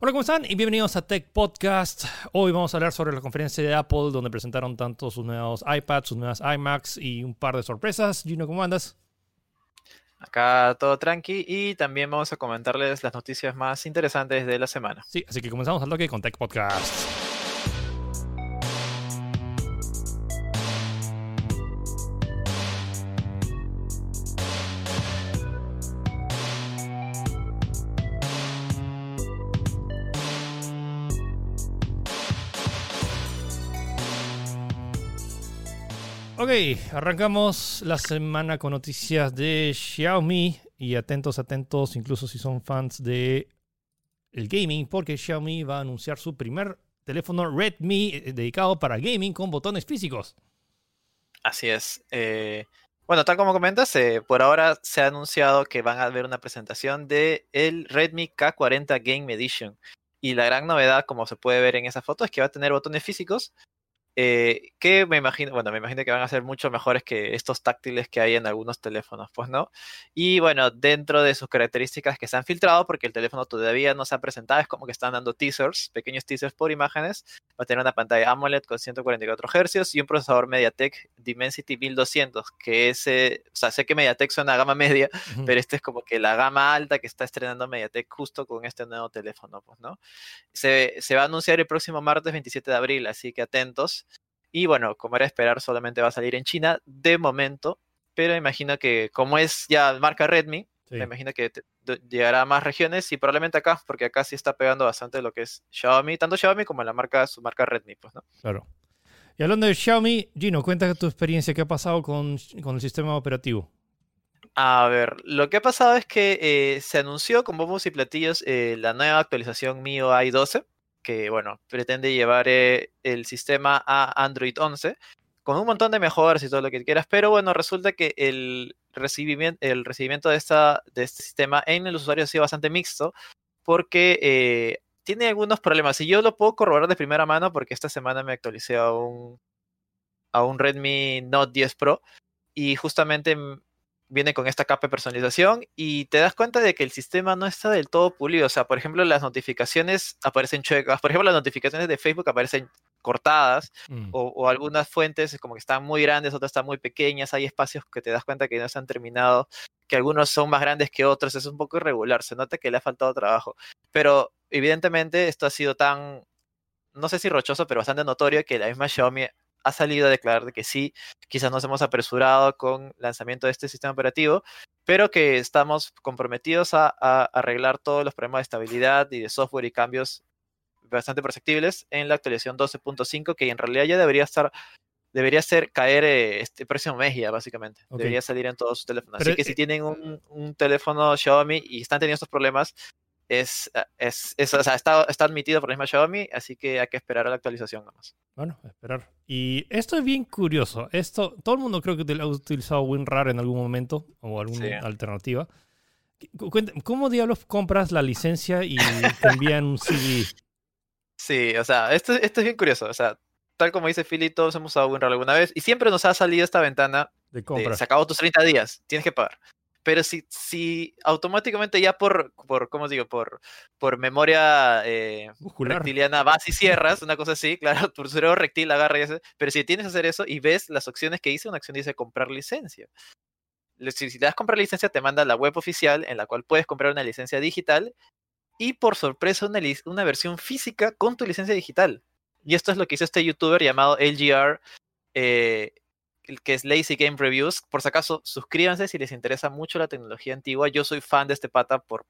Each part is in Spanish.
Hola, ¿cómo están? Y bienvenidos a Tech Podcast. Hoy vamos a hablar sobre la conferencia de Apple, donde presentaron tanto sus nuevos iPads, sus nuevas iMacs y un par de sorpresas. Gino, ¿cómo andas? Acá todo tranqui y también vamos a comentarles las noticias más interesantes de la semana. Sí, así que comenzamos al toque con Tech Podcast. Ok, arrancamos la semana con noticias de Xiaomi y atentos, atentos, incluso si son fans de el gaming, porque Xiaomi va a anunciar su primer teléfono Redmi eh, dedicado para gaming con botones físicos. Así es. Eh, bueno, tal como comentas, eh, por ahora se ha anunciado que van a haber una presentación de el Redmi K40 Game Edition. Y la gran novedad, como se puede ver en esa foto, es que va a tener botones físicos eh, que me imagino, bueno, me imagino que van a ser mucho mejores que estos táctiles que hay en algunos teléfonos, pues, ¿no? Y bueno, dentro de sus características que se han filtrado, porque el teléfono todavía no se ha presentado, es como que están dando teasers, pequeños teasers por imágenes, va a tener una pantalla AMOLED con 144 Hz y un procesador MediaTek Dimensity 1200, que es, o sea, sé que MediaTek suena gama media, pero este es como que la gama alta que está estrenando MediaTek justo con este nuevo teléfono, pues, ¿no? Se, se va a anunciar el próximo martes 27 de abril, así que atentos. Y bueno, como era esperar, solamente va a salir en China de momento, pero imagino que como es ya marca Redmi, me imagino que llegará a más regiones y probablemente acá, porque acá sí está pegando bastante lo que es Xiaomi, tanto Xiaomi como la marca, su marca Redmi, pues, ¿no? Claro. Y hablando de Xiaomi, Gino, cuéntame tu experiencia, ¿qué ha pasado con, con el sistema operativo? A ver, lo que ha pasado es que eh, se anunció con bombos y platillos eh, la nueva actualización MIUI 12, que, bueno, pretende llevar eh, el sistema a Android 11 con un montón de mejoras y todo lo que quieras, pero bueno, resulta que el recibimiento, el recibimiento de, esta, de este sistema en el usuario ha sido bastante mixto porque eh, tiene algunos problemas. Y yo lo puedo corroborar de primera mano porque esta semana me actualicé a un, a un Redmi Note 10 Pro y justamente viene con esta capa de personalización y te das cuenta de que el sistema no está del todo pulido. O sea, por ejemplo, las notificaciones aparecen chuecas. Por ejemplo, las notificaciones de Facebook aparecen cortadas mm. o, algunas fuentes como que están muy grandes, otras están muy pequeñas. Hay espacios que te das cuenta que no se han terminado, que algunos son más grandes que otros. Es un poco irregular. Se nota que le ha faltado trabajo. Pero evidentemente esto ha sido tan, no sé si rochoso, pero bastante notorio que la misma Xiaomi ha salido a declarar de que sí, quizás nos hemos apresurado con el lanzamiento de este sistema operativo, pero que estamos comprometidos a, arreglar todos los problemas de estabilidad y de software y cambios bastante perceptibles en la actualización 12.5, que en realidad ya debería estar debería ser caer eh, este próximo mes ya, básicamente. Debería salir en todos sus teléfonos. Así que si eh tienen un, un, teléfono Xiaomi y están teniendo estos problemas, es, eh, es, es o sea, está, está, admitido por la misma Xiaomi, así que hay que esperar a la actualización nomás. Bueno, esperar. Y esto es bien curioso. Esto, todo el mundo creo que ha utilizado WinRAR en algún momento o alguna alternativa. ¿Cómo diablos compras la licencia y te envían un CD? Sí, o sea, esto, esto es bien curioso. O sea, tal como dice Philly, todos hemos usado WinRAR alguna vez y siempre nos ha salido esta ventana de compra. se acabó tus 30 días, tienes que pagar pero si, si automáticamente ya por, por ¿cómo digo? Por, por memoria eh, reptiliana vas y cierras, una cosa así, claro, tu cerebro reptil agarra y hace, pero si tienes que hacer eso y ves las opciones que dice, una acción dice comprar licencia. Si, si le das comprar licencia, te manda la web oficial en la cual puedes comprar una licencia digital y por sorpresa una, una versión física con tu licencia digital. Y esto es lo que hizo este youtuber llamado LGR eh, que es Lazy Game Reviews. Por si acaso, suscríbanse si les interesa mucho la tecnología antigua. Yo soy fan de este pata por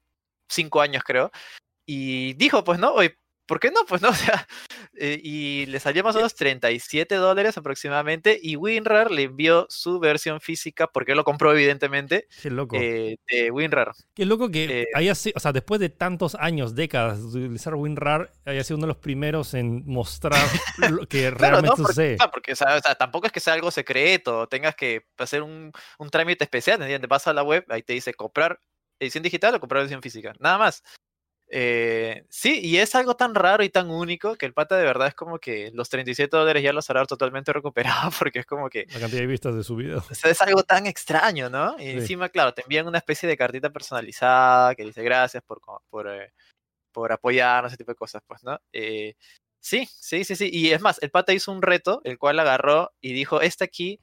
cinco años, creo. Y dijo, pues no, oye, ¿por qué no? Pues no, o sea, eh, y le salió más o menos 37 dólares aproximadamente y WinRAR le envió su versión física, porque lo compró evidentemente, Qué loco. Eh, de WinRAR. Qué loco que eh, haya sido, o sea, después de tantos años, décadas de utilizar WinRAR, haya sido uno de los primeros en mostrar lo que realmente sucede. Porque, o sea, tampoco es que sea algo secreto, tengas que hacer un, un trámite especial, ¿entiendes? Vas a la web, ahí te dice comprar edición digital o comprar edición física, nada más. Eh, sí, y es algo tan raro y tan único que el pata de verdad es como que los 37 dólares ya los hará totalmente recuperado porque es como que... La cantidad de vistas de su video. es algo tan extraño, ¿no? Y encima, claro, te envían una especie de cartita personalizada que dice gracias por, por, eh, por apoyar ese tipo de cosas, pues, ¿no? Eh, sí, sí, sí, sí. Y es más, el pata hizo un reto, el cual agarró y dijo, este aquí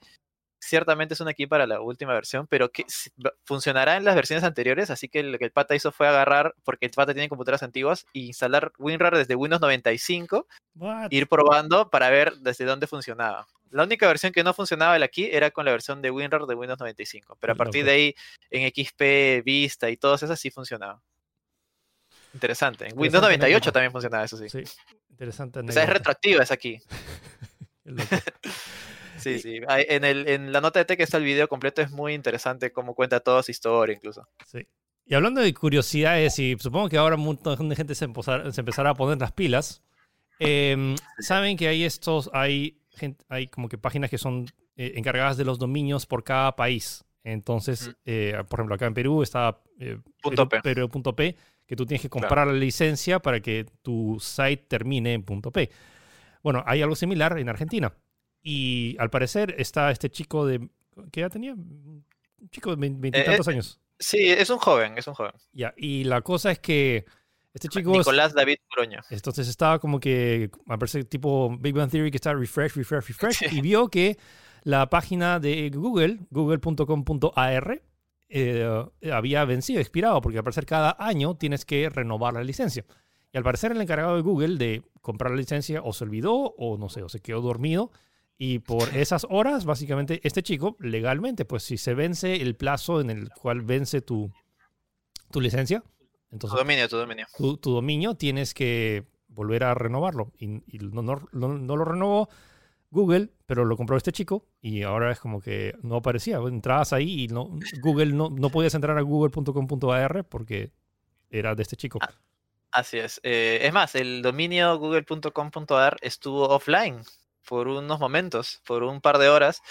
ciertamente es un aquí para la última versión, pero que funcionará en las versiones anteriores, así que lo que el pata hizo fue agarrar, porque el pata tiene computadoras antiguas, e instalar WinRAR desde Windows 95, ir probando para ver desde dónde funcionaba. La única versión que no funcionaba el aquí era con la versión de WinRAR de Windows 95, pero a partir de ahí en XP, Vista y todas esas sí funcionaba. Interesante. En Windows 98 también funcionaba eso, sí. Sí, interesante. O sea, es retroactiva, es aquí. Sí, sí. En, el, en la nota de que está el video completo es muy interesante cómo cuenta toda su historia incluso. Sí. Y hablando de curiosidades, y supongo que ahora un montón de gente se, empezará a poner las pilas, em, saben que hay estos, hay, hay como que páginas que son eh, encargadas de los dominios por cada país. Entonces, eh, por ejemplo, acá en Perú está eh, Perú, P, que tú tienes que comprar la licencia para que tu site termine en .p. Bueno, hay algo similar en Argentina. Y al parecer está este chico de... ¿Qué edad tenía? Un chico de veintitantos eh, años. Sí, es un joven, es un joven. Ya, y la cosa es que este chico... Nicolás David Curoño. Entonces estaba como que, al parecer tipo Big Bang Theory que está refresh, refresh, refresh, y vio que la página de Google, google.com.ar, eh, había vencido, expirado, porque al parecer cada año tienes que renovar la licencia. Y al parecer el encargado de Google de comprar la licencia o se olvidó o no sé, o se quedó dormido y por esas horas, básicamente, este chico, legalmente, pues si se vence el plazo en el cual vence tu, tu licencia, entonces... Tu dominio, tu dominio. Tu, dominio tienes que volver a renovarlo. Y, no, no, no, lo renovó Google, pero lo compró este chico y ahora es como que no aparecía. Entrabas ahí y no, Google no, no podías entrar a google.com.ar porque era de este chico. Ah, así es. Eh, es más, el dominio google.com.ar estuvo offline por unos momentos, por un par de horas.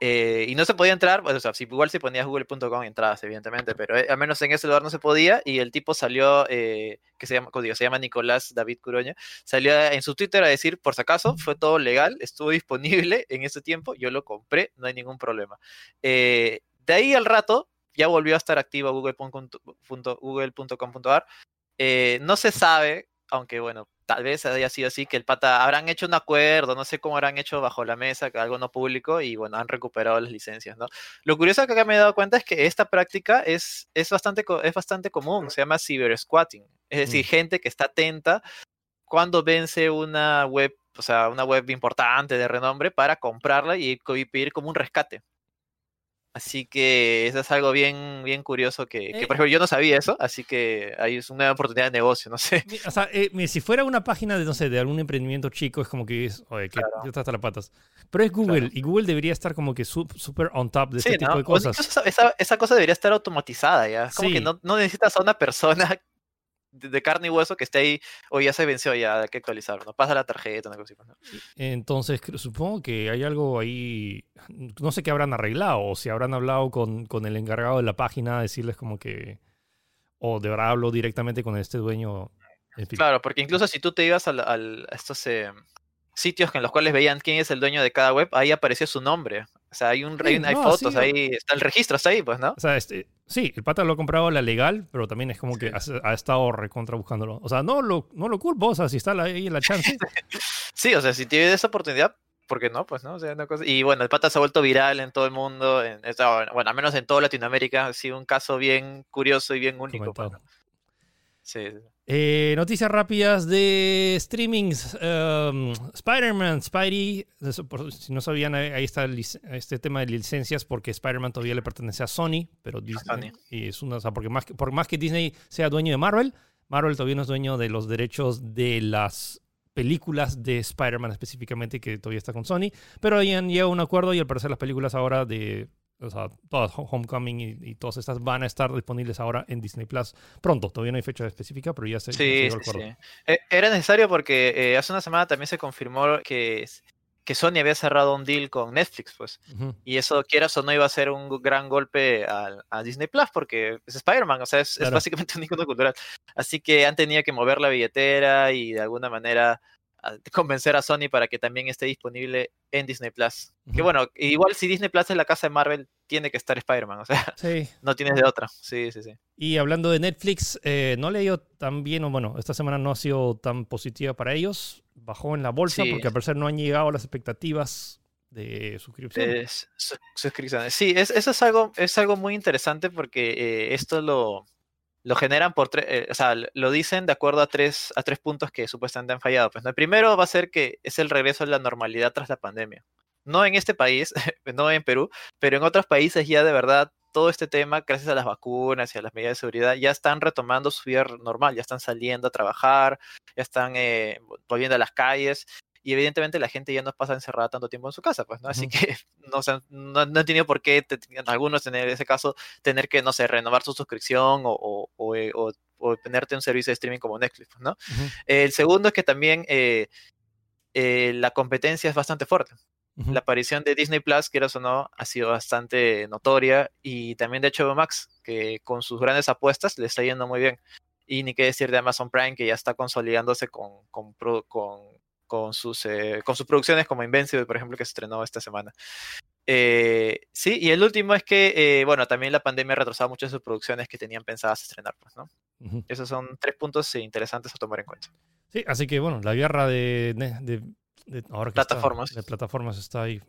Eh, y no se podía entrar, o sea, si, igual si ponías google.com entrabas, evidentemente, pero eh, al menos en ese lugar no se podía. Y el tipo salió, eh, que se llama, se llama Nicolás David Curoña, salió en su Twitter a decir: por si acaso, fue todo legal, estuvo disponible en ese tiempo, yo lo compré, no hay ningún problema. de ahí al rato, ya volvió a estar activo google.com.ar. no se sabe, aunque bueno, tal vez haya sido así, que el pata habrán hecho un acuerdo, no sé cómo habrán hecho bajo la mesa, que algo no público, y bueno, han recuperado las licencias, ¿no? Lo curioso que acá me he dado cuenta es que esta práctica es, es, bastante, es bastante común, se llama cyber squatting, es decir, mm. gente que está atenta cuando vence una web, o sea, una web importante de renombre para comprarla y, y pedir como un rescate. Así que eso es algo bien, bien curioso que, por eh, ejemplo, yo no sabía eso, así que ahí es una oportunidad de negocio, no sé. O sea, eh, si fuera una página de, no sé, de algún emprendimiento chico, es como que es, oye, que claro. hasta las patas. Pero es Google, y Google debería estar como que súper on top de este tipo de cosas. Esa, esa, cosa debería estar automatizada ya. Es como que no, no necesitas a una persona de carne y hueso que esté ahí, o ya se venció, ya hay que actualizarlo, ¿no? Pasa la tarjeta, una cosa así. Pues, Entonces, supongo que hay algo ahí, no sé qué habrán arreglado, o si habrán hablado con, con el encargado de la página, decirles como que, o de verdad hablo directamente con este dueño. Claro, porque incluso si tú te ibas al, a estos eh, sitios en los cuales veían quién es el dueño de cada web, ahí aparecía su nombre. O sea, hay, un, hay, fotos ahí, está el registro, está ahí, pues, ¿no? O sea, este, sí, el pata lo ha comprado la legal, pero también es como que ha, estado recontra buscándolo. O sea, no lo, no lo culpo, o sea, si está ahí la chance. sí, o sea, si tiene esa oportunidad, ¿por qué no? Pues, ¿no? O sea, una cosa... Y bueno, el pata se ha vuelto viral en todo el mundo, en, bueno, al menos en toda Latinoamérica, ha sido un caso bien curioso y bien único. Pues, sí, sí. Eh, noticias rápidas de streamings. Um, Spider-Man, Spidey. si no sabían, ahí está este tema de licencias porque Spider-Man todavía le pertenece a Sony, pero Disney. Y es una, porque más, por más que Disney sea dueño de Marvel, Marvel todavía no es dueño de los derechos de las películas de Spider-Man específicamente, que todavía está con Sony. Pero ahí han llegado a un acuerdo y al parecer las películas ahora de o sea, todas Homecoming y, todas estas van a estar disponibles ahora en Disney Plus pronto. Todavía no hay fecha específica, pero ya se, sí, sí, sí. E, era necesario porque eh, hace una semana también se confirmó que, que Sony había cerrado un deal con Netflix, pues. Y eso, quieras o no, iba a ser un gran golpe a, Disney Plus porque es Spider-Man, o sea, es, básicamente un icono cultural. Así que han tenido que mover la billetera y de alguna manera convencer a Sony para que también esté disponible en Disney Plus. Que bueno, igual si Disney Plus es la casa de Marvel, tiene que estar Spider-Man, o sea, Sí. no tienes de otra. Sí, sí, sí. Y hablando de Netflix, eh, no le ha ido tan bien, o bueno, esta semana no ha sido tan positiva para ellos. Bajó en la bolsa Sí. porque al parecer no han llegado a las expectativas de suscripción. Es- su- suscripciones. Sí, es, eso es algo, es algo muy interesante porque eh, esto lo, lo generan por tres, eh, o sea, lo dicen de acuerdo a tres, a tres puntos que supuestamente han fallado. Pues. El primero va a ser que es el regreso a la normalidad tras la pandemia. No en este país, no en Perú, pero en otros países ya de verdad todo este tema, gracias a las vacunas y a las medidas de seguridad, ya están retomando su vida normal, ya están saliendo a trabajar, ya están eh, volviendo a las calles y evidentemente la gente ya no pasa encerrada tanto tiempo en su casa, pues, ¿no? Así que no, se han- no, no han tenido por qué, te- algunos en ese caso, tener que, no sé, renovar su suscripción o, o, o, eh, o- o tenerte un servicio de streaming como Netflix, pues, ¿no? El segundo es que también eh, eh, la competencia es bastante fuerte. La aparición de Disney Plus, quieras o no, ha sido bastante notoria y también de HBO Max, que con sus grandes apuestas le está yendo muy bien. Y ni qué decir de Amazon Prime, que ya está consolidándose con, con, pro- con, con sus, eh, con sus producciones como Invincible, por ejemplo, que se estrenó esta semana. Eh, sí, y el último es que, eh, bueno, también la pandemia ha retrasado muchas de sus producciones que tenían pensadas estrenar, pues, ¿no? Ujú. Esos son tres puntos interesantes a tomar en cuenta. Sí, así que bueno, la guerra de, de- ahora que está- Plataformas. de plataformas está ahí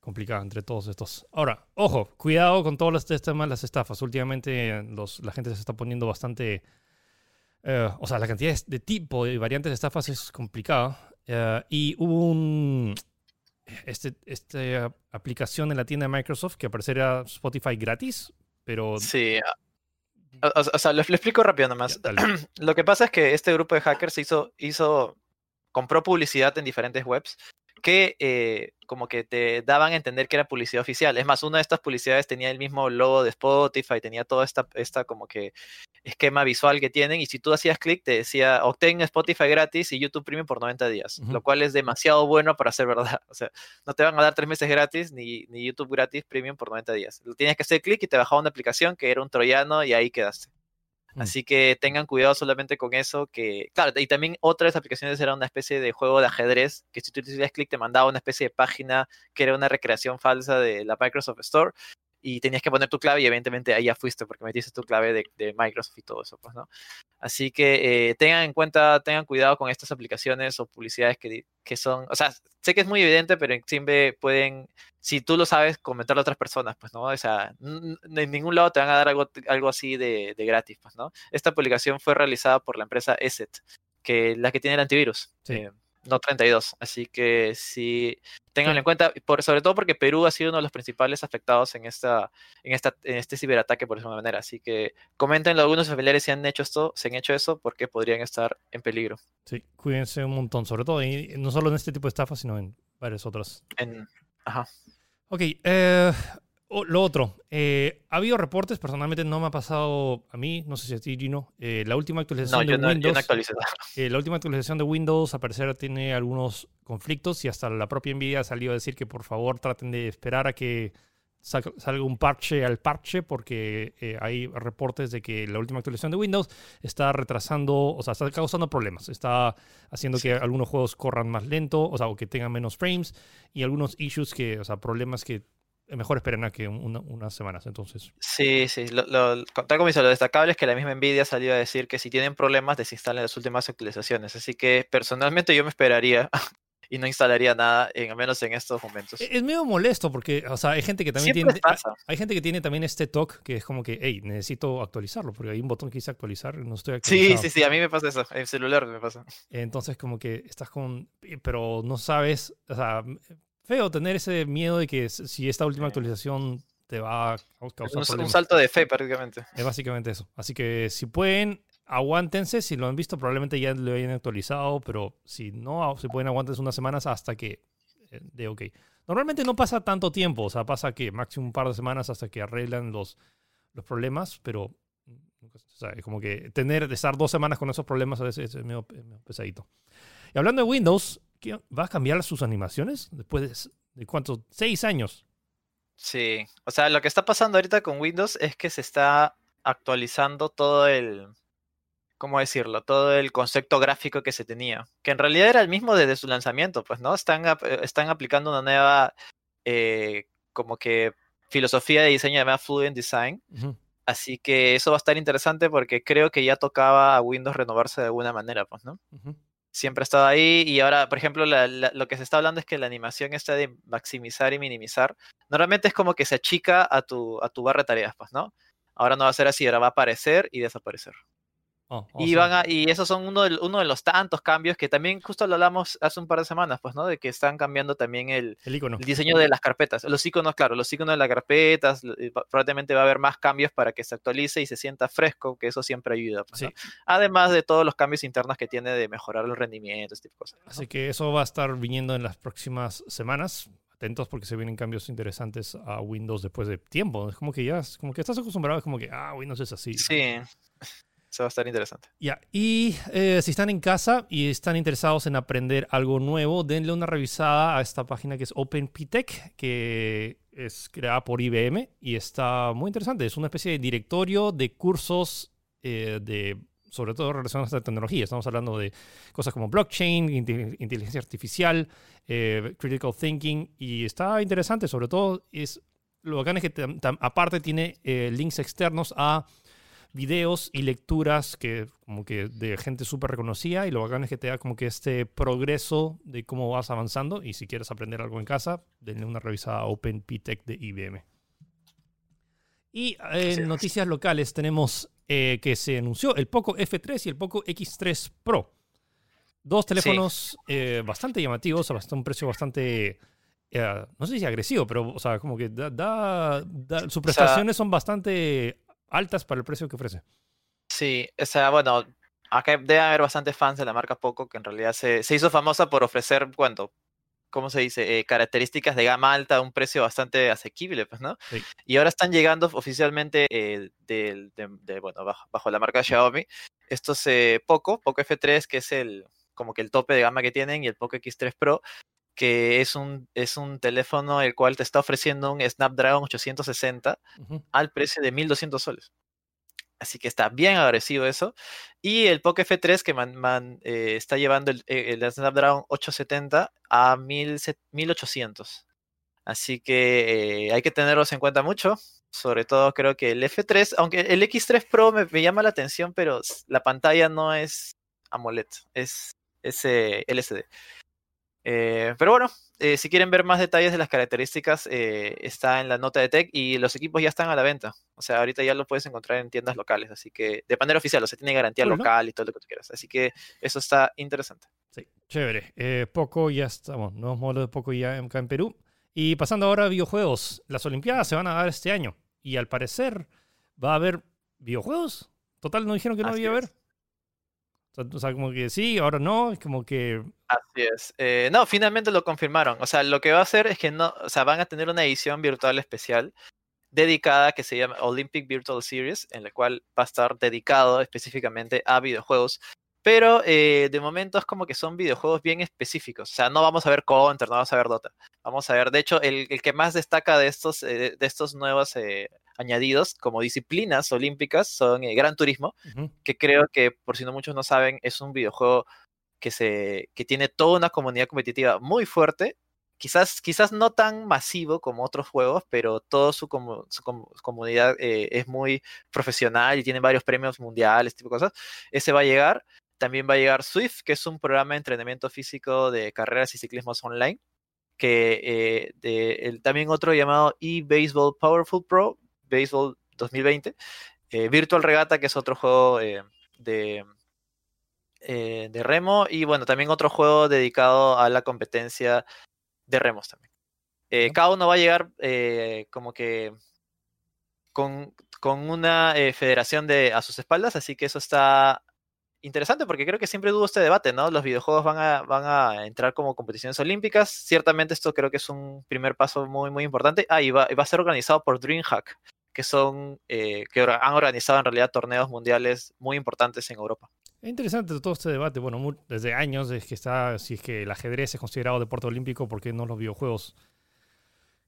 complicada entre todos estos. Ahora, ojo, cuidado con todos los temas, las estafas. Últimamente los, la gente se está poniendo bastante... eh, o sea, la cantidad de, de tipo y variantes de estafas es complicada. Eh, y hubo un... Este, esta aplicación en la tienda de Microsoft que aparecería Spotify gratis, pero... Sí. O, o- o sea, lo, lo explico rápido nomás. Ya. Lo que pasa es que este grupo de hackers hizo, hizo, compró publicidad en diferentes webs que eh, como que te daban a entender que era publicidad oficial. Es más, una de estas publicidades tenía el mismo logo de Spotify, tenía toda esta, esta como que esquema visual que tienen y si tú hacías clic te decía obtén Spotify gratis y YouTube Premium por 90 días, lo cual es demasiado bueno para ser verdad. O sea, no te van a dar tres meses gratis ni, ni YouTube gratis Premium por 90 días. Tienes que hacer clic y te bajaba una aplicación que era un troyano y ahí quedaste. Mm. Así que tengan cuidado solamente con eso, que claro, y también otras aplicaciones era una especie de juego de ajedrez, que si tú hacías clic te mandaba una especie de página que era una recreación falsa de la Microsoft Store y tenías que poner tu clave y evidentemente ahí ya fuiste porque metiste tu clave de, de Microsoft y todo eso, pues, ¿no? Así que eh, tengan en cuenta, tengan cuidado con estas aplicaciones o publicidades que, que son, o sea, sé que es muy evidente, pero siempre pueden, si tú lo sabes, comentarlo a otras personas, pues, ¿no? O sea, en ningún lado te van a dar algo, algo así de, de gratis, pues, ¿no? Esta publicación fue realizada por la empresa ESET, que la que tiene el antivirus, Sí. eh, no 32. Así que sí, ténganlo en cuenta, por, sobre todo porque Perú ha sido uno de los principales afectados en, esta, en, esta, en este ciberataque por esa manera. Así que coméntenlo algunos familiares si han hecho esto, si han hecho eso, porque podrían estar en peligro. Sí, cuídense un montón, sobre todo, y no solo en este tipo de estafas, sino en varias otras. En, ajá. Ok, eh, o- lo otro. eh, ha habido reportes, personalmente no me ha pasado a mí, no sé si a ti, Gino. eh, la última No, actualización yo de no, yo Windows. no eh, la última actualización de Windows, a parecer, tiene algunos conflictos y hasta la propia Nvidia salió a decir que por favor traten de esperar a que sal- salga un parche al parche, porque eh, hay reportes de que la última actualización de Windows está retrasando, o sea, está causando problemas. Está haciendo que algunos juegos corran más lento, o sea, o que tengan menos frames, y algunos issues que, o sea, problemas que mejor esperen a que una- unas semanas. Entonces, Sí, sí. Lo, lo, tal como dice, lo destacable es que la misma Nvidia salió a decir que si tienen problemas, desinstalen las últimas actualizaciones. Así que personalmente yo me esperaría y no instalaría nada, en, al menos en estos momentos. Es medio molesto porque, o sea, hay gente que también Siempre tiene. pasa. Hay, hay gente que tiene también este talk que es como que, hey, necesito actualizarlo porque hay un botón que dice actualizar, no estoy Sí, actualizado. sí, sí, a mí me pasa eso. En celular me pasa. Entonces, como que estás con. Pero no sabes. O sea, feo tener ese miedo de que si esta última actualización te va a Es causar un, un salto de fe prácticamente. Es básicamente eso. Así que si pueden, aguántense. Si lo han visto, probablemente ya lo hayan actualizado. Pero si no, si pueden, aguántense unas semanas hasta que eh, de ok. Normalmente no pasa tanto tiempo. O sea, pasa que máximo un par de semanas hasta que arreglan los, los problemas. Pero nunca se sabe. como que tener, estar dos semanas con esos problemas a veces es medio, es medio pesadito. Y hablando de Windows, ¿qué- ¿va a cambiar sus animaciones? Después de, de cuántos? Seis años. Sí. O sea, lo que está pasando ahorita con Windows es que se está actualizando todo el. ¿Cómo decirlo? Todo el concepto gráfico que se tenía. Que en realidad era el mismo desde su lanzamiento, pues, ¿no? Están, ap- están aplicando una nueva. eh, como que filosofía de diseño llamada Fluent Design. Así que eso va a estar interesante porque creo que ya tocaba a Windows renovarse de alguna manera, pues, ¿no? Siempre ha estado ahí y ahora, por ejemplo, la- la- lo que se está hablando es que la animación está de maximizar y minimizar. Normalmente es como que se achica a tu, a tu barra de tareas, pues, ¿no? Ahora no va a ser así, ahora va a aparecer y desaparecer. Oh, Y, awesome. van a- y esos son uno de, uno de los tantos cambios que también justo lo hablamos hace un par de semanas, pues, ¿no? De que están cambiando también el, El diseño de las carpetas. Los iconos, claro, los iconos de las carpetas, y probablemente va a haber más cambios para que se actualice y se sienta fresco, que eso siempre ayuda. pues, ¿no? Sí. Además de todos los cambios internos que tiene de mejorar el rendimiento, este tipo de cosas. ¿no? Así que eso va a estar viniendo en las próximas semanas. Atentos porque se vienen cambios interesantes a Windows después de tiempo. Es como que ya, como que estás acostumbrado, es como que, ah, Windows es así. Sí, va a estar interesante. Ya, y eh, si están en casa y están interesados en aprender algo nuevo, denle una revisada a esta página que es OpenPTech, que es creada por IBM y está muy interesante. Es una especie de directorio de cursos eh, de, sobre todo relacionados a tecnología. Estamos hablando de cosas como blockchain, inte- inteligencia artificial, eh, critical thinking, y está interesante. Sobre todo, es lo bacán es que aparte tiene eh, links externos a videos y lecturas que como que de gente súper reconocida y lo bacán es que te da como que este progreso de cómo vas avanzando y si quieres aprender algo en casa, denle una revisada a OpenPTech de IBM. Y eh, en es. noticias locales tenemos eh, que se anunció el Poco F3 y el Poco X3 Pro. Dos teléfonos eh, bastante llamativos, a un precio bastante, eh, no sé si agresivo, pero o sea, como que da, da- da- sus prestaciones son bastante altas para el precio que ofrece. Sí, o sea, bueno, acá debe haber bastantes fans de la marca Poco que en realidad se, se hizo famosa por ofrecer, ¿cuánto? ¿Cómo se dice? Eh, características de gama alta a un precio bastante asequible, pues, ¿no? Sí. Y ahora están llegando oficialmente eh, de, bueno, bajo, bajo la marca Xiaomi. Estos eh, Poco, Poco F3, que es el como que el tope de gama que tienen, y el Poco X3 Pro, que es un, es un teléfono el cual te está ofreciendo un Snapdragon 860 Ujú. al precio de 1200 soles. Así que está bien agresivo eso. Y el Poco F3 que man- man, eh, está llevando el, eh, el Snapdragon 870 a 1000 se- 1800. Así que eh, hay que tenerlos en cuenta mucho. Sobre todo creo que el F3, aunque el X3 Pro me, me llama la atención, pero la pantalla no es AMOLED, es, es eh, LCD. Eh, pero bueno, eh, si quieren ver más detalles de las características, eh, está en la nota de tech y los equipos ya están a la venta. O sea, ahorita ya lo puedes encontrar en tiendas locales, así que de manera oficial, o sea, tiene garantía local y todo lo que tú quieras. Así que eso está interesante. Sí, chévere. Eh, Poco ya estamos, nuevos modelos de Poco ya acá en Perú. Y pasando ahora a videojuegos. Las Olimpiadas se van a dar este año. Y al parecer va a haber videojuegos. Total, no dijeron que no Así había haber. O sea, como que sí, ahora no. Es como que. Así es. Eh, no, finalmente lo confirmaron. O sea, lo que va a hacer es que no, o sea, van a tener una edición virtual especial dedicada que se llama Olympic Virtual Series, en la cual va a estar dedicado específicamente a videojuegos. Pero eh, de momento es como que son videojuegos bien específicos. O sea, no vamos a ver Counter, no vamos a ver Dota. Vamos a ver, de hecho, el, el que más destaca de estos, eh, de estos nuevos eh, añadidos como disciplinas olímpicas son eh, Gran Turismo, que creo que, por si no muchos no saben, es un videojuego que, se, que tiene toda una comunidad competitiva muy fuerte. Quizás, quizás no tan masivo como otros juegos, pero toda su, comu- su comu- comunidad eh, es muy profesional y tiene varios premios mundiales, tipo de cosas. Ese va a llegar. También va a llegar Swift, que es un programa de entrenamiento físico de carreras y ciclismos online. Que eh, de, el- también otro llamado eBaseball Powerful Pro, Baseball 2020. eh, Virtual Regata, que es otro juego eh, de, eh, de remo. Y bueno, también otro juego dedicado a la competencia de remos también. Ya. cada uno va a llegar como que con, con una federación de, a sus espaldas, así que eso está interesante porque creo que siempre hubo este debate, ¿no? Los videojuegos van a, van a entrar como competiciones olímpicas. Ciertamente esto creo que es un primer paso muy, muy importante. Ah, y va, y va a ser organizado por DreamHack, que son, eh, que han organizado en realidad torneos mundiales muy importantes en Europa. Es interesante todo este debate. Bueno, mu- desde años es que está. Si es que el ajedrez es considerado deporte olímpico, ¿por qué no los videojuegos?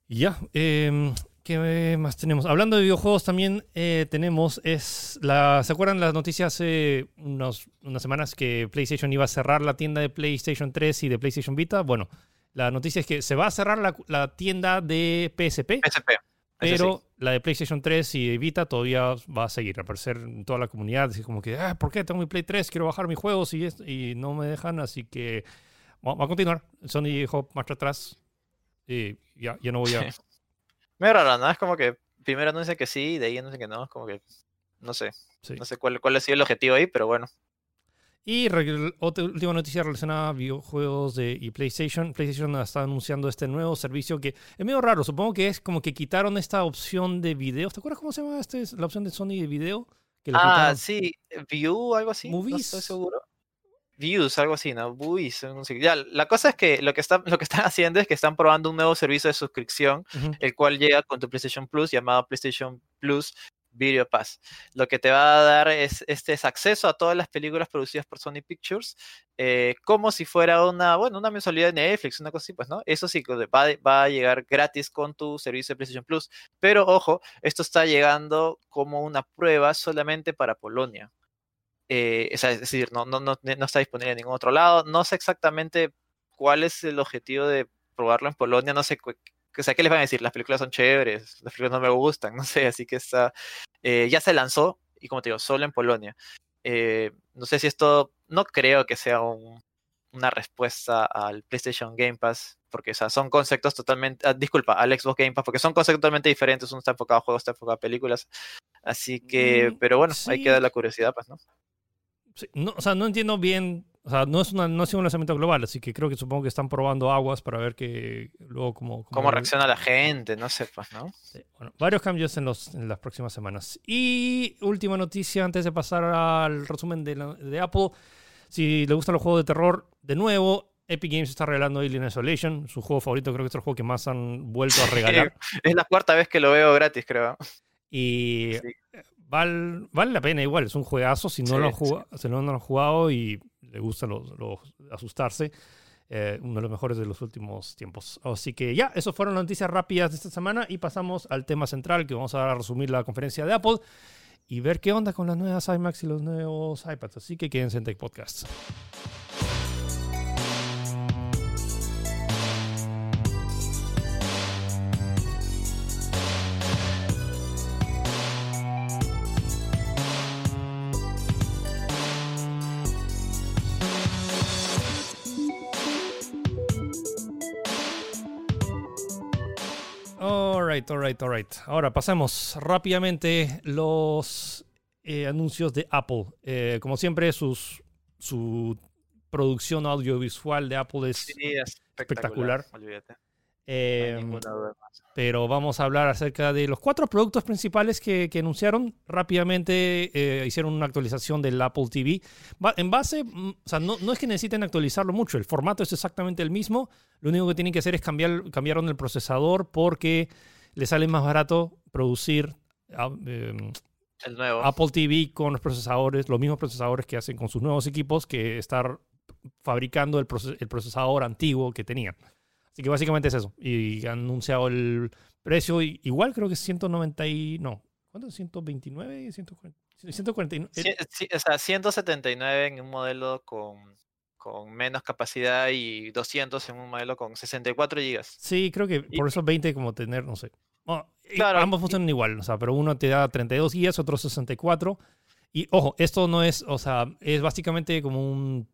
Y ya. em, ¿Qué más tenemos? Hablando de videojuegos, también eh, tenemos. es la ¿Se acuerdan las noticias hace unos, unas semanas que PlayStation iba a cerrar la tienda de PlayStation 3 y de PlayStation Vita? Bueno, la noticia es que se va a cerrar la, la tienda de PSP. PSP. Pero la de PlayStation 3 y Vita todavía va a seguir. Al parecer, en toda la comunidad, es como que, ah, ¿por qué tengo mi Play 3? Quiero bajar mis juegos y, y no me dejan, así que va, a continuar. Sony dijo marcha atrás y ya, ya no voy a. Me raro, ¿no? Es como que primero anuncia que sí, y de ahí anuncia que no. Es como que, no sé. No sé cuál, cuál ha sido el objetivo ahí, pero bueno. Y otra última noticia relacionada a videojuegos de, y PlayStation. PlayStation está anunciando este nuevo servicio que es medio raro. Supongo que es como que quitaron esta opción de video. ¿Te acuerdas cómo se llama este, la opción de Sony de video? ah, sí. View, algo así. Movies. No estoy seguro. Views, algo así, ¿no? Views, Ya, la cosa es que lo que, está, lo que están haciendo es que están probando un nuevo servicio de suscripción, el cual llega con tu PlayStation Plus, llamado PlayStation Plus Video Pass. Lo que te va a dar es, este es acceso a todas las películas producidas por Sony Pictures, eh, como si fuera una, bueno, una mensualidad de Netflix, una cosa así, pues, ¿no? Eso sí, va, va a llegar gratis con tu servicio de PlayStation Plus. Pero ojo, esto está llegando como una prueba solamente para Polonia. Eh, es decir, no, no, no, no está disponible en ningún otro lado. No sé exactamente cuál es el objetivo de probarlo en Polonia, no sé o sea, ¿qué les van a decir? Las películas son chéveres, las películas no me gustan, no sé, así que está, eh, ya se lanzó y como te digo, solo en Polonia. Eh, no sé si esto, no creo que sea una respuesta al PlayStation Game Pass, porque o sea, son conceptos totalmente, ah, disculpa, al Xbox Game Pass, porque son conceptos totalmente diferentes, uno está enfocado a juegos, está enfocado a películas, así que, mm, pero bueno, hay que dar la curiosidad, pues, ¿no? no, o sea, no entiendo bien o sea, no es, una, no es un lanzamiento global, así que creo que supongo que están probando aguas para ver que luego cómo... Cómo, reacciona la gente, no sé, pues, ¿no? bueno, varios cambios en, los, en las próximas semanas. Y última noticia antes de pasar al resumen de, de Apple. Si le gustan los juegos de terror, de nuevo, Epic Games está regalando Alien Isolation, su juego favorito, creo que es el juego que más han vuelto a regalar. es la cuarta vez que lo veo gratis, creo. Y vale, vale la pena igual, es un juegazo si no, lo, han jugado, si no lo han jugado y le gusta asustarse. Eh, uno de los mejores de los últimos tiempos. Así que ya, eso fueron las noticias rápidas de esta semana y pasamos al tema central que vamos a resumir la conferencia de Apple y ver qué onda con las nuevas iMacs y los nuevos iPads. Así que quédense en Tech Podcasts. Alright, alright, alright. Ahora pasemos rápidamente los eh, anuncios de Apple. Eh, como siempre, sus, su producción audiovisual de Apple es, espectacular. Em, pero vamos a hablar acerca de los cuatro productos principales que, anunciaron. Rápidamente eh, hicieron una actualización del Apple TV. en base, mm, o sea, no, no, es que necesiten actualizarlo mucho, el formato es exactamente el mismo. Lo único que tienen que hacer es cambiar, cambiaron el procesador porque le sale más barato producir ah, em, el nuevo. Apple TV con los procesadores, los mismos procesadores que hacen con sus nuevos equipos que estar fabricando el, el procesador antiguo que tenían. Así que básicamente es eso. Y han anunciado el precio, igual creo que es 190 y... No, ¿cuánto? ¿129? 149. o sea, 179 en un modelo con, con menos capacidad y 200 en un modelo con 64 GB. Sí, creo que por eso 20 como tener, no sé. Claro, ambos funcionan igual, o sea, pero uno te da 32 GB, otro 64. Y ojo, esto no es, o sea, es básicamente como un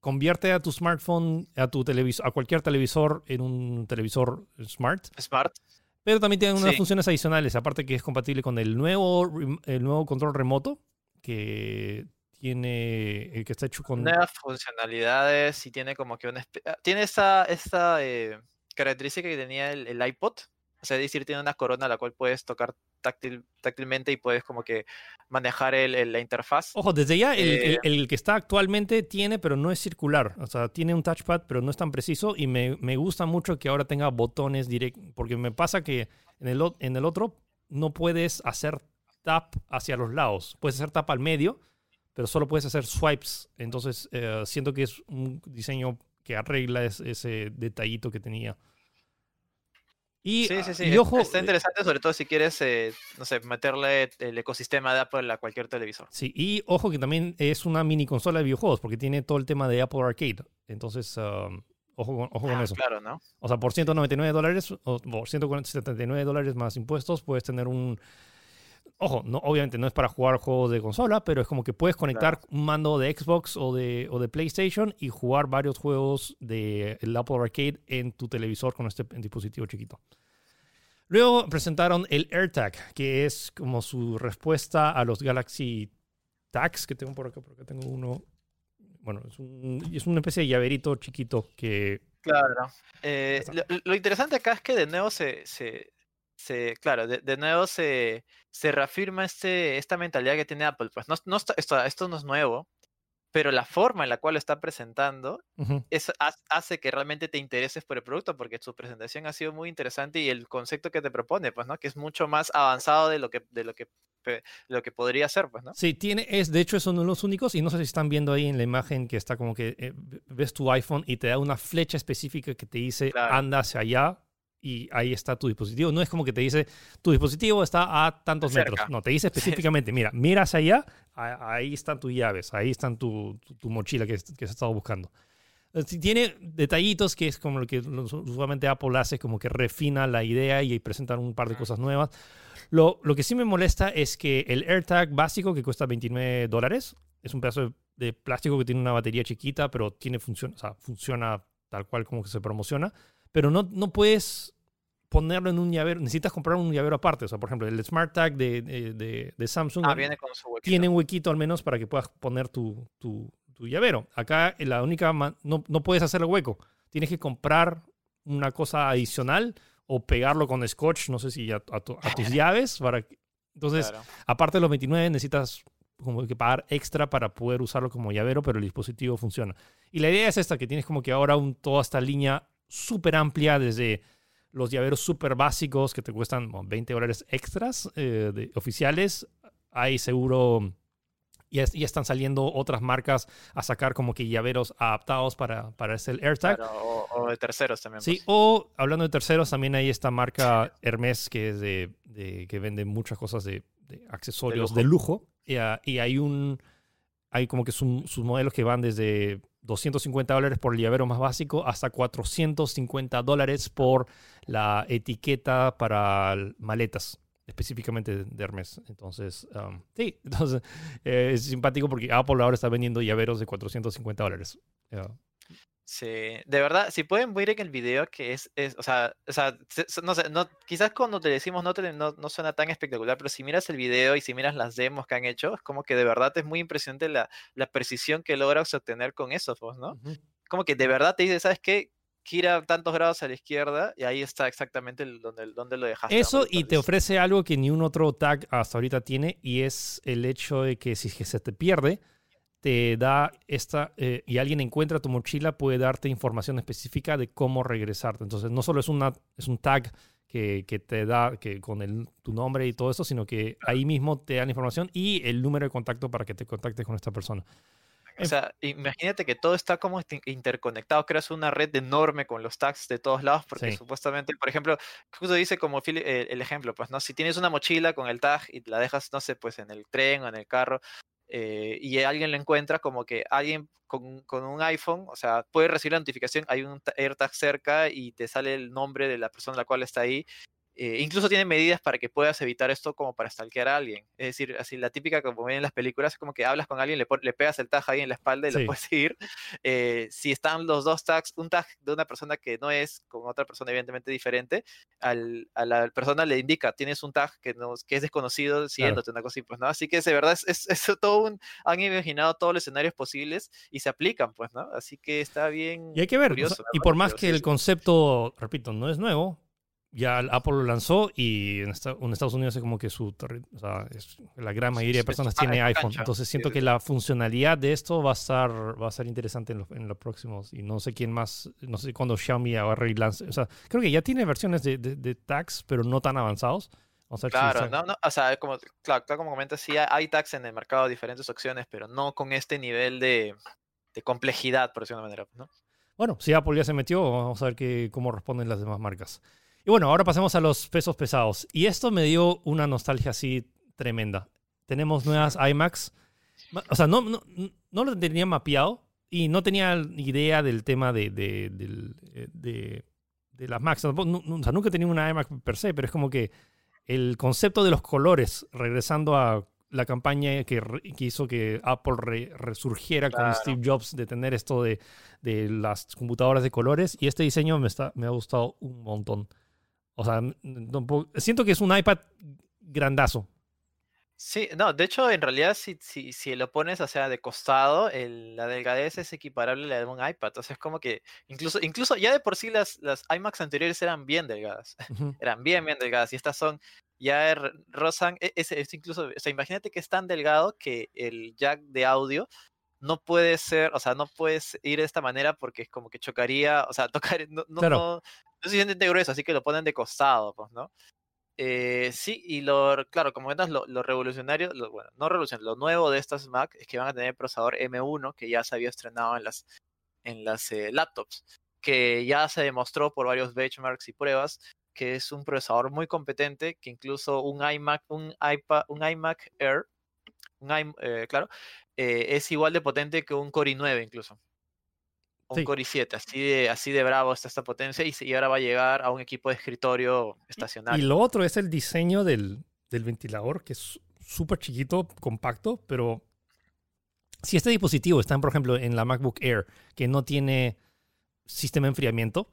convierte a tu smartphone, a tu televisor, a cualquier televisor en un televisor smart. Smart. Pero también tiene unas funciones adicionales, aparte que es compatible con el nuevo, el nuevo control remoto que tiene, el que está hecho con... Nuevas funcionalidades y tiene como que una... Tiene esa, esta eh, característica que tenía el, el iPod, o sea, decir, tiene una corona a la cual puedes tocar táctil, táctilmente y puedes como que manejar el, la interfaz. Ojo, desde ya el, el, eh, que está actualmente tiene, pero no es circular. O sea, tiene un touchpad, pero no es tan preciso. Y me, me gusta mucho que ahora tenga botones directos, porque me pasa que en el, en el otro no puedes hacer tap hacia los lados. Puedes hacer tap al medio, pero solo puedes hacer swipes. Entonces, eh, siento que es un diseño que arregla ese detallito que tenía. Y, sí, sí, sí. ojo, está eh, interesante, sobre todo si quieres, eh, no sé, meterle el ecosistema de Apple a cualquier televisor. Sí, y ojo que también es una mini consola de videojuegos, porque tiene todo el tema de Apple Arcade. Entonces, um, Ojo, con- ojo con Ah, eso. Claro, ¿no? O sea, por 199 dólares o por 179 dólares más impuestos puedes tener un... Ojo, no, obviamente no es para jugar juegos de consola, pero es como que puedes conectar un mando de Xbox o de, o de PlayStation y jugar varios juegos del Apple Arcade en tu televisor con este dispositivo chiquito. Luego presentaron el AirTag, que es como su respuesta a los Galaxy Tags que tengo por acá, por acá tengo uno. Bueno, es, un- es una especie de llaverito chiquito que Claro. Eh, lo interesante acá es que de nuevo se, se, se- claro, de, de nuevo se, se reafirma este, esta mentalidad que tiene Apple. Pues no, no está- esto, esto no es nuevo, pero la forma en la cual lo está presentando Ujú. es, ha- hace que realmente te intereses por el producto, porque su presentación ha sido muy interesante y el concepto que te propone, pues, ¿no? Que es mucho más avanzado de lo que, de lo que, lo que podría ser, pues, ¿no? Sí, tiene, es, de hecho, es uno de los únicos, y no sé si están viendo ahí en la imagen que está como que eh, ves tu iPhone y te da una flecha específica que te dice Claro. anda hacia allá y ahí está tu dispositivo. No es como que te dice tu dispositivo está a tantos Cerca. metros. No, te dice específicamente, mira, mira hacia allá, ahí están tus llaves, ahí están tu, tu- tu mochila que, que has estado buscando. Eh, Tiene detallitos que es como lo que usualmente Apple hace, como que refina la idea y presentan un par de cosas nuevas. Lo, lo que sí me molesta es que el AirTag básico, que cuesta 29 dólares, es un pedazo de, de plástico que tiene una batería chiquita, pero tiene función, o sea, funciona tal cual como que se promociona. Pero no, no puedes ponerlo en un llavero, necesitas comprar un llavero aparte. O sea, por ejemplo, el Smart Tag de, de- Samsung Ah, viene con su tiene un huequito al menos para que puedas poner tu, tu, tu llavero. Acá la única, no, no puedes hacer el hueco. Tienes que comprar una cosa adicional o pegarlo con scotch, no sé si a, a tu- a tus llaves. Para, que- entonces, Claro. aparte de los 29, necesitas como que pagar extra para poder usarlo como llavero, pero el dispositivo funciona. Y la idea es esta, que tienes como que ahora un, toda esta línea súper amplia desde los llaveros súper básicos que te cuestan bueno, 20 dólares extras eh, de, oficiales. Hay seguro, ya, es- ya están saliendo otras marcas a sacar como que llaveros adaptados para, para ese AirTag. Claro, o, o de terceros también. Sí, pues. o hablando de terceros, también hay esta marca Hermes que es de, de- que vende muchas cosas de, de accesorios de lujo. Y, ah, y hay un hay como que su- sus modelos que van desde 250 dólares por el llavero más básico hasta 450 dólares por la etiqueta para maletas específicamente de- Hermes. Entonces, um, sí, entonces eh, es simpático porque Apple ahora está vendiendo llaveros de 450 dólares. Sí, de verdad, si pueden ver en el video que es, es o sea, o sea, se- se- no sé, no, quizás cuando te decimos no, te- no, no suena tan espectacular, pero si miras el video y si miras las demos que han hecho, es como que de verdad es muy impresionante la, la precisión que logras obtener con eso, pues, ¿no? Ujú. Como que de verdad te dice, ¿sabes qué? Gira tantos grados a la izquierda y ahí está exactamente el- donde, donde lo dejaste. Eso y te ofrece algo que ni un otro tag hasta ahorita tiene y es el hecho de que si que se te pierde, te da esta, eh, y alguien encuentra tu mochila, puede darte información específica de cómo regresarte. Entonces, no solo es, una, es un tag que, que te da que con el, tu nombre y todo eso, sino que ahí mismo te dan información y el número de contacto para que te contactes con esta persona. O sea, imagínate que todo está como inter- interconectado, creas una red enorme con los tags de todos lados, porque Sí. supuestamente, por ejemplo, justo dice como Phil- eh, el ejemplo, pues, ¿no? Si tienes una mochila con el tag y la dejas, no sé, pues en el tren o en el carro, eh, y alguien lo encuentra, como que alguien con, con un iPhone, o sea, puede recibir la notificación, hay un ta- AirTag cerca y te sale el nombre de la persona la cual está ahí. Eh, incluso tiene medidas para que puedas evitar esto como para stalkear a alguien. Es decir, así la típica como ven en las películas, es como que hablas con alguien, le, le pegas el tag ahí en la espalda y Sí. lo puedes seguir. Eh, si están los dos tags, un tag de una persona que no es con otra persona evidentemente diferente, al- a la persona le indica, tienes un tag que, no, que es desconocido siguiéndote, una cosa así, pues, ¿no? Así que de verdad es, es, es todo un, han imaginado todos los escenarios posibles y se aplican, pues, ¿no? Así que está bien. Y hay que ver, o curioso, sea, me y por más que el concepto, repito, no es nuevo, ya Apple lo lanzó y en, esta- en Estados Unidos es como que su o sea, es- la gran mayoría de personas tiene iPhone. cancha. Entonces siento que la funcionalidad de esto va a estar, va a ser interesante en los, en los próximos. Y no sé quién más, no sé cuándo Xiaomi agarre y lance. O sea, creo que ya tiene versiones de, de, de tags, pero no tan avanzados. Vamos a ver si Claro, no, no, o sea, como, claro, claro, como comentas, sí hay- tags en el mercado, diferentes opciones, pero no con este nivel de, de complejidad, por decirlo de una manera, ¿no? Bueno, si Apple ya se metió, vamos a ver qué- cómo responden las demás marcas. Y bueno, ahora pasemos a los pesos pesados. Y esto me dio una nostalgia así tremenda. Tenemos nuevas iMacs. Ma- O sea, no, no, no lo tenía mapeado, y no tenía idea del tema de, de, eh, de, de las Macs. O sea, nunca he tenido una iMac per se, pero es como que el concepto de los colores, regresando a la campaña que, que hizo que Apple re- resurgiera con. Steve Jobs de tener esto de, de las computadoras de colores. Y este diseño me, está, me ha gustado un montón. O sea, tampoco- siento que es un iPad grandazo. Sí, no, de hecho, en realidad, si, si, si lo pones, o sea, de costado, el- la delgadez es equiparable a la de un iPad. Entonces, es como que, incluso, incluso ya de por sí las, las iMacs anteriores eran bien delgadas. Eran bien, bien delgadas. Y estas son, ya r- rozan, e- es, es incluso, o sea, imagínate que es tan delgado que el jack de audio no puede ser, o sea, no puedes ir de esta manera porque es como que chocaría, o sea, tocar, no, no, Claro. no, no es suficientemente grueso, así que lo ponen de costado, pues, ¿no? Eh, sí, y lo, claro, como comentas, lo, lo revolucionario, bueno, no revolucionario, lo nuevo de estas Mac es que van a tener procesador M1 que ya se había estrenado en las, en las eh, laptops, que ya se demostró por varios benchmarks y pruebas que es un procesador muy competente, que incluso un iMac, un iPad, un iMac Air, un i- eh, claro, es igual de potente que un Core i9 incluso. Un Sí. Core i7, así de, así de bravo está esta potencia y, y ahora va a llegar a un equipo de escritorio estacionario. Y lo otro es el diseño del, del ventilador, que es súper chiquito, compacto, pero si este dispositivo está, por ejemplo, en la MacBook Air, que no tiene sistema de enfriamiento,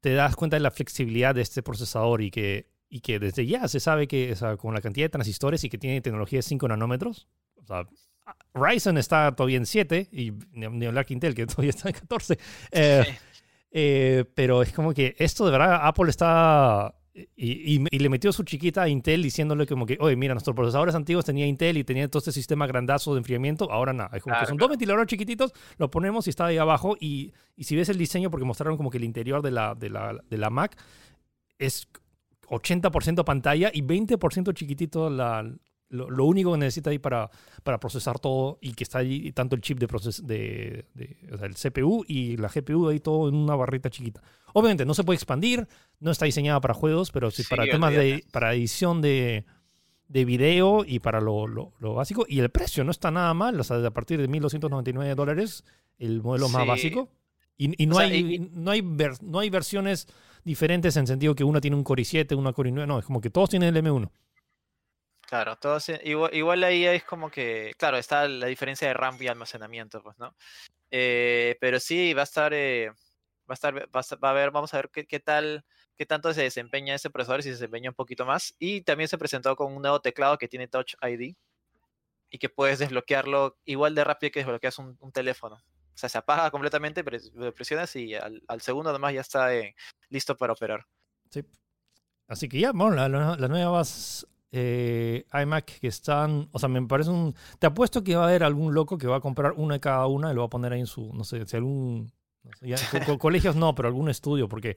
te das cuenta de la flexibilidad de este procesador y que, y que desde ya se sabe que o sea, con la cantidad de transistores y que tiene tecnología de 5 nanómetros, o sea, Ryzen está todavía en 7 y ni hablar que Intel, que todavía está en 14. Eh, Sí. eh, pero es como que esto de verdad, Apple está. Y, y- y le metió su chiquita a Intel diciéndole como que, oye, mira, nuestros procesadores antiguos tenía Intel y tenía todo este sistema grandazo de enfriamiento, ahora nada. Es como que son claro. dos ventiladores chiquititos, lo ponemos y está ahí abajo. Y, y si ves el diseño, porque mostraron como que el interior de la, de la, de la Mac es 80% pantalla y 20% chiquitito la, lo, lo único que necesita ahí para, para procesar todo y que está ahí tanto el chip de, proces de, de- o sea, el CPU y la GPU ahí todo en una barrita chiquita. Obviamente no se puede expandir, no está diseñada para juegos, pero sí, para temas de para edición de, de video y para lo, lo- lo básico. Y el precio no está nada mal, o sea, a partir de 1.299 dólares el modelo más Sí. básico. Y, y no, O sea, hay, y- no, hay ver- no hay versiones diferentes en sentido que una tiene un Core i7, una Core i9, no, es como que todos tienen el M1. Claro, todo igual, ahí es como que, claro, está la diferencia de RAM y almacenamiento, pues, ¿no? Eh, pero sí, va a estar, eh, va a estar, va a, estar- va a ver, vamos a ver qué, tal, qué tanto se desempeña ese procesador, si se desempeña un poquito más. Y también se presentó con un nuevo teclado que tiene Touch ID y que puedes desbloquearlo igual de rápido que desbloqueas un, teléfono. O sea, se apaga completamente, pres- lo presionas y al, segundo nomás ya está eh, listo para operar. Sí. Así que ya, bueno, la- la- las nuevas eh, iMac que están, o sea, me parece un... Te apuesto que va a haber algún loco que va a comprar una de cada una y lo va a poner ahí en su, no sé, si algún... no sé, ya, co- co- colegios no, pero algún estudio, porque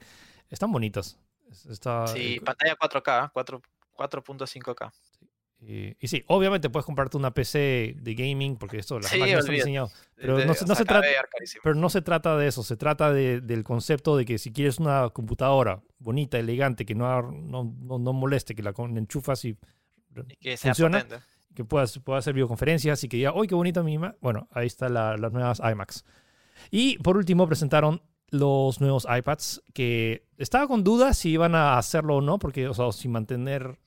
están bonitas. Es- Está, Sí, pantalla 4K, 4 4.5K. y, y sí, obviamente puedes comprarte una PC de gaming, porque esto las Sí, máquinas están diseñadas. Pero De- no se- no se trata-. Pero no se trata de eso, se trata de- del concepto de que si quieres una computadora bonita, elegante, que no, no, no, no moleste, que la enchufas y Y que funciona, potente. que puedas, pueda hacer videoconferencias y que diga, ¡ay, qué bonita mi! Bueno, ahí están la- las nuevas iMacs. Y por último presentaron los nuevos iPads, que estaba con dudas si iban a hacerlo o no, porque, o sea, sin mantener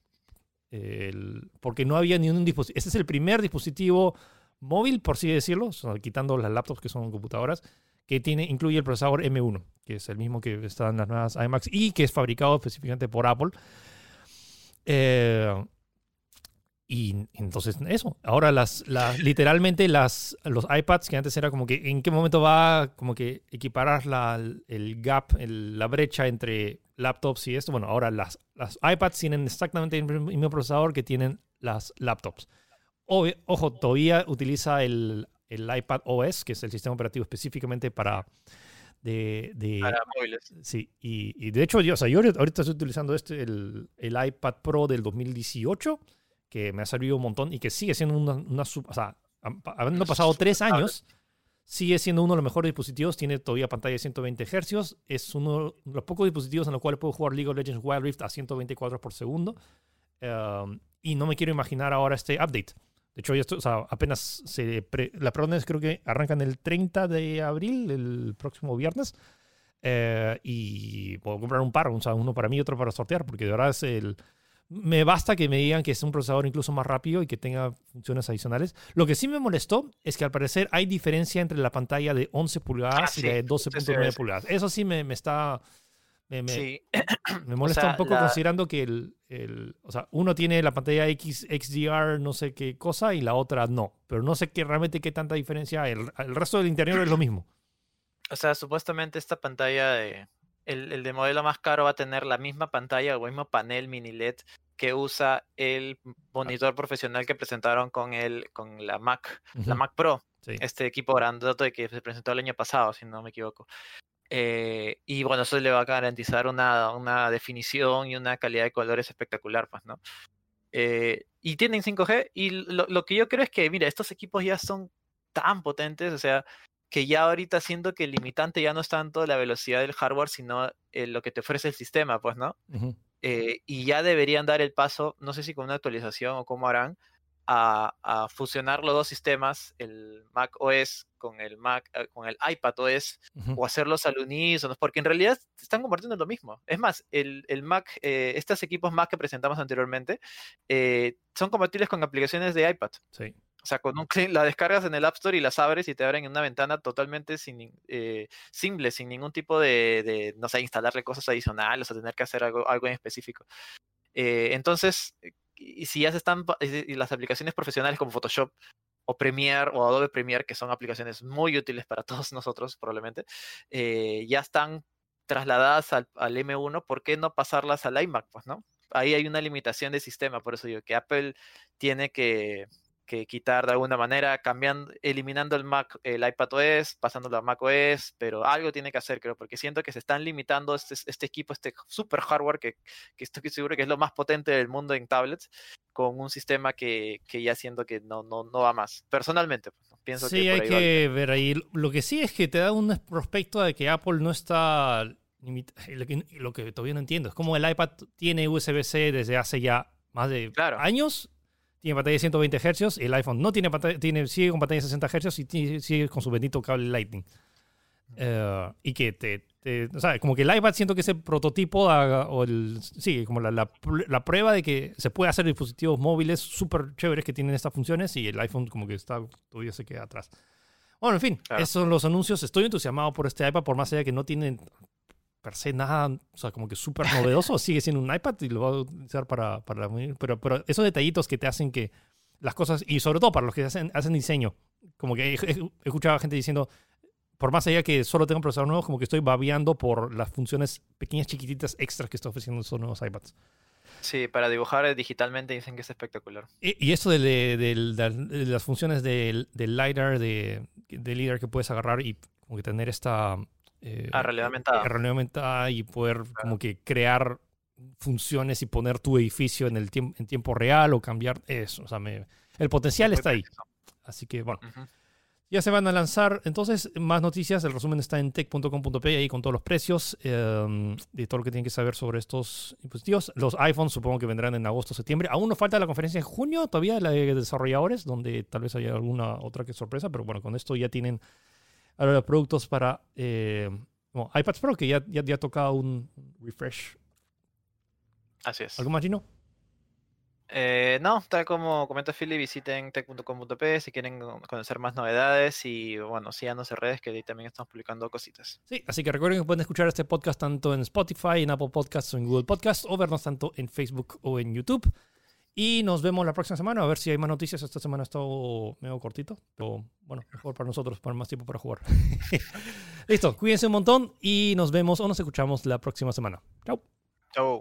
Porque no había ni un dispositivo. Este es el primer dispositivo móvil, por así decirlo, quitando las laptops que son computadoras, que tiene, incluye el procesador M1, que es el mismo que está en las nuevas iMacs y que es fabricado específicamente por Apple. Eh, y entonces eso, ahora las, las literalmente las, los iPads que antes era como que en qué momento va como que equiparar la, el gap, el- la brecha entre laptops y esto. Bueno, ahora las, las iPads tienen exactamente el mismo procesador que tienen las laptops. Obvio- ojo, todavía utiliza el, el iPad OS, que es el sistema operativo específicamente para de, de- Para móviles. Sí, y, y de hecho, yo, o sea, yo ahorita ahorita estoy utilizando este, el, el iPad Pro del 2018, que me ha servido un montón y que sigue siendo una, una sub- o sea, habiendo pasado tres años, sigue siendo uno de los mejores dispositivos, tiene todavía pantalla de 120 Hz, es uno de los pocos dispositivos en los cuales puedo jugar League of Legends Wild Rift a 120 cuadros por segundo, Um, y no me quiero imaginar ahora este update, De hecho, ya esto, o sea, apenas se pre- las preórdenes creo que arrancan el 30 de abril, el próximo viernes. Eh, y puedo comprar un par, o sea, uno para mí y otro para sortear, porque de verdad es el... Me basta que me digan que es un procesador incluso más rápido y que tenga funciones adicionales. Lo que sí me molestó es que al parecer hay diferencia entre la pantalla de 11 pulgadas Ah, y sí, la de eso sí 12.9 es. pulgadas. Eso sí me, me está... Me, me- Sí, me molesta sea, un poco la- considerando que el, el- o sea, uno tiene la pantalla X, XDR, no sé qué cosa, y la otra no. Pero no sé qué, realmente qué tanta diferencia hay. El, el resto del interior es lo mismo. o sea, supuestamente esta pantalla de el, el de modelo más caro va a tener la misma pantalla o el mismo panel mini LED que usa el monitor profesional que presentaron con el con la Mac, la. Mac Pro, Sí. este equipo grandote que se presentó el año pasado, si no me equivoco. Eh, y bueno, eso le va a garantizar una, una definición y una calidad de colores espectacular, pues, ¿no? Eh, y tienen 5G y lo, lo que yo creo es que, mira, estos equipos ya son tan potentes, o sea, que ya ahorita siento que el limitante ya no es tanto la velocidad del hardware, sino eh, lo que te ofrece el sistema, pues, ¿no? Eh, y ya deberían dar el paso, no sé si con una actualización o cómo harán, a, a fusionar los dos sistemas, el Mac OS con el Mac, eh, con el iPad OS, Ujú. o hacerlos al unísono, porque en realidad están convirtiendo en lo mismo. Es más, el, el Mac, eh, estos equipos Mac que presentamos anteriormente, eh, son compatibles con aplicaciones de iPad. Sí. O sea, con un clic la descargas en el App Store y las abres y te abren en una ventana totalmente eh, simple, sin ningún tipo de, no sé, instalarle cosas adicionales o tener que hacer algo, algo en específico. Eh, entonces, eh, y si ya se están, y las aplicaciones profesionales como Photoshop o Premiere o Adobe Premiere, que son aplicaciones muy útiles para todos nosotros probablemente, ya están trasladadas al M1, ¿por qué no pasarlas al iMac? Pues, ¿no? Ahí hay una limitación de sistema, por eso digo que Apple tiene que, que quitar de alguna manera, cambiando, eliminando el Mac, el iPad OS, pasándolo a Mac OS, pero algo tiene que hacer, creo, porque siento que se están limitando este, este equipo, este super hardware que, que estoy seguro que es lo más potente del mundo en tablets, con un sistema que, que ya siento que no, no, no va más. Personalmente, pues, pienso Sí, que por hay va. que ver ahí. Lo que sí es que te da un prospecto de que Apple no está. Lo que, lo que todavía no entiendo es como el iPad tiene USB-C desde hace ya más de Claro. años. Tiene pantalla de 120 Hz. El iPhone no tiene pantalla, tiene, sigue con pantalla de 60 Hz y sigue con su bendito cable Lightning. Eh, y que te, te- O sea, como que el iPad siento que es el prototipo a- o el. Sí, como la, la prueba de que se puede hacer dispositivos móviles súper chéveres que tienen estas funciones y el iPhone como que está todavía se queda atrás. Bueno, en fin, Claro. esos son los anuncios. Estoy entusiasmado por este iPad, por más allá que no tienen per se nada, o sea, como que súper novedoso. Sigue siendo un iPad y lo va a utilizar para, para pero, pero esos detallitos que te hacen que las cosas, y sobre todo para los que hacen, hacen diseño, como que he, he- he escuchado a gente diciendo, por más allá que solo tengo un procesador nuevo, como que estoy babeando por las funciones pequeñas, chiquititas, extras que está ofreciendo esos nuevos iPads. Sí, para dibujar eh, digitalmente dicen que es espectacular. Y, y esto de, de- del- de las funciones del, LiDAR, de, del LiDAR que puedes agarrar y como que tener esta... eh, Ah, realidad aumentada. eh, realidad aumentada y poder como que crear funciones y poner tu edificio en el tiempo en tiempo real o cambiar eso. O sea, me- el potencial Muy está ahí. Así que bueno, Ujú. ya se van a lanzar entonces más noticias. El resumen está en tech.com.p ahí con todos los precios eh, de todo lo que tienen que saber sobre estos dispositivos. Los iPhones supongo que vendrán en agosto, septiembre. Aún nos falta la conferencia en junio todavía, la de desarrolladores, donde tal vez haya alguna otra que sorpresa, pero bueno, con esto ya tienen ahora los productos para eh, bueno, iPads Pro, que ya, ya, ya toca un refresh. Así es. ¿Algo más, Gino? Eh, no, tal como comenta Philly, visiten tech.com.p si quieren co- conocer más novedades y bueno, síganos en redes que ahí también estamos publicando cositas. Sí, así que recuerden que pueden escuchar este podcast tanto en Spotify, en Apple Podcasts o en Google Podcasts, o vernos tanto en Facebook o en YouTube. Y nos vemos la próxima semana, a ver si hay más noticias. Esta semana ha estado medio cortito, pero bueno, mejor para nosotros, para más tiempo para jugar. Listo, cuídense un montón y nos vemos o nos escuchamos la próxima semana. Chao. Chau.